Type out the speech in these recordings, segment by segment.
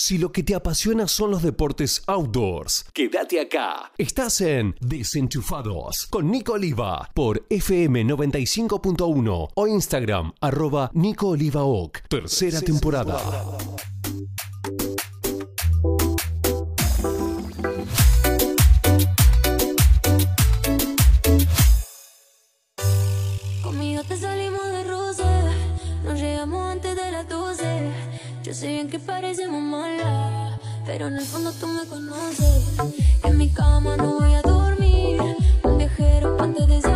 Si lo que te apasiona son los deportes outdoors, quédate acá. Estás en Desenchufados con Nico Oliva por FM 95.1 o Instagram arroba Nico Oliva Oc, tercera, temporada. Pero en el fondo tú me conoces. Que en mi cama no voy a dormir. Un viajero antes de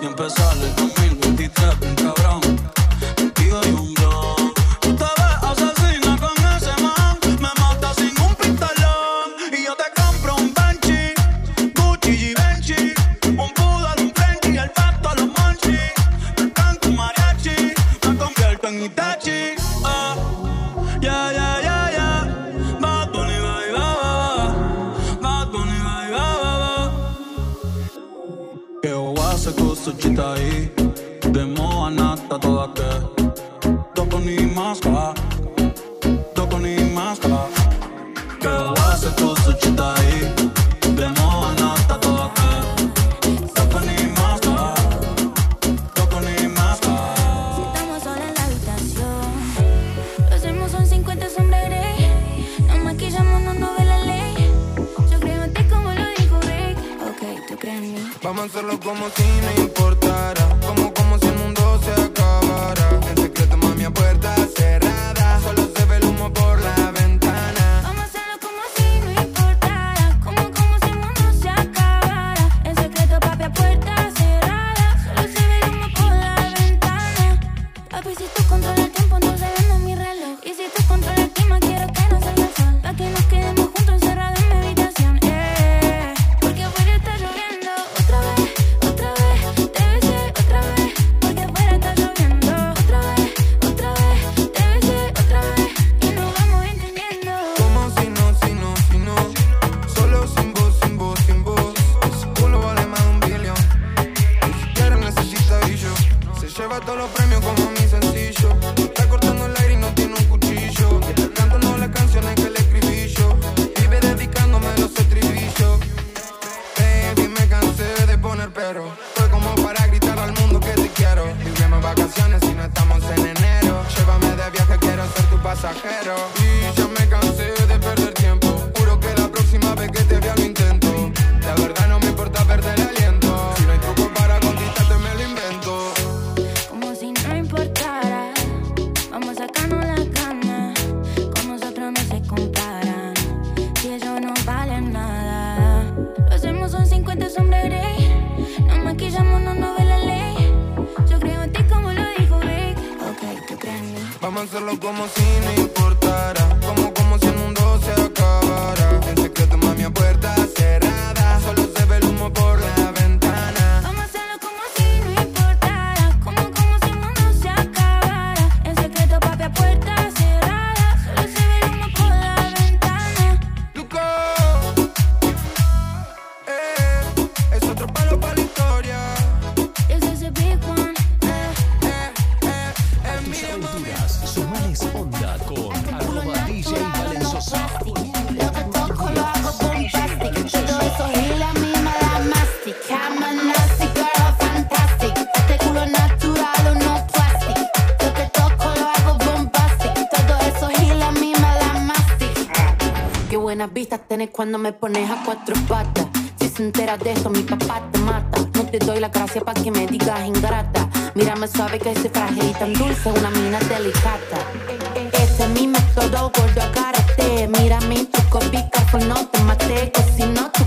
y empezar el 2023 un cabrón. Tómanselo como si no importara. Lleva todos los premios como mi sencillo. Está cortando cuando me pones a cuatro patas. Si se entera de eso, mi papá te mata. No te doy la gracia para que me digas ingrata. Mírame suave que ese frágil y tan dulce, una mina delicada. Ese es mi método gordo a karate. Mira mi toco pica, no te maté, que si no te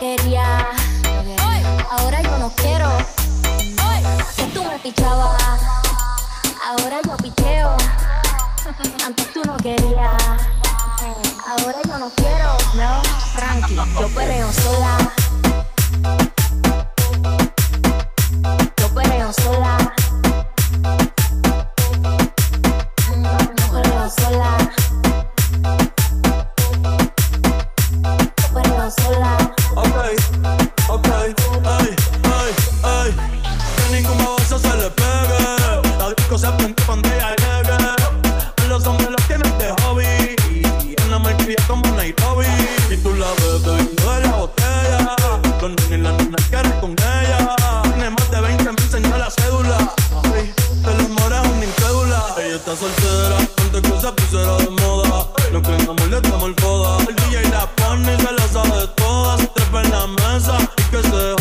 quería. Ahora yo no quiero. Antes tú me pichabas. Ahora yo picheo. Antes tú no querías. Ahora yo no quiero. No, tranqui, yo perreo sola. jodera. que cosa pusera de moda. No creamos le damos el foda. El DJ la pone y se la sabe todas. Trepa en la mesa y que se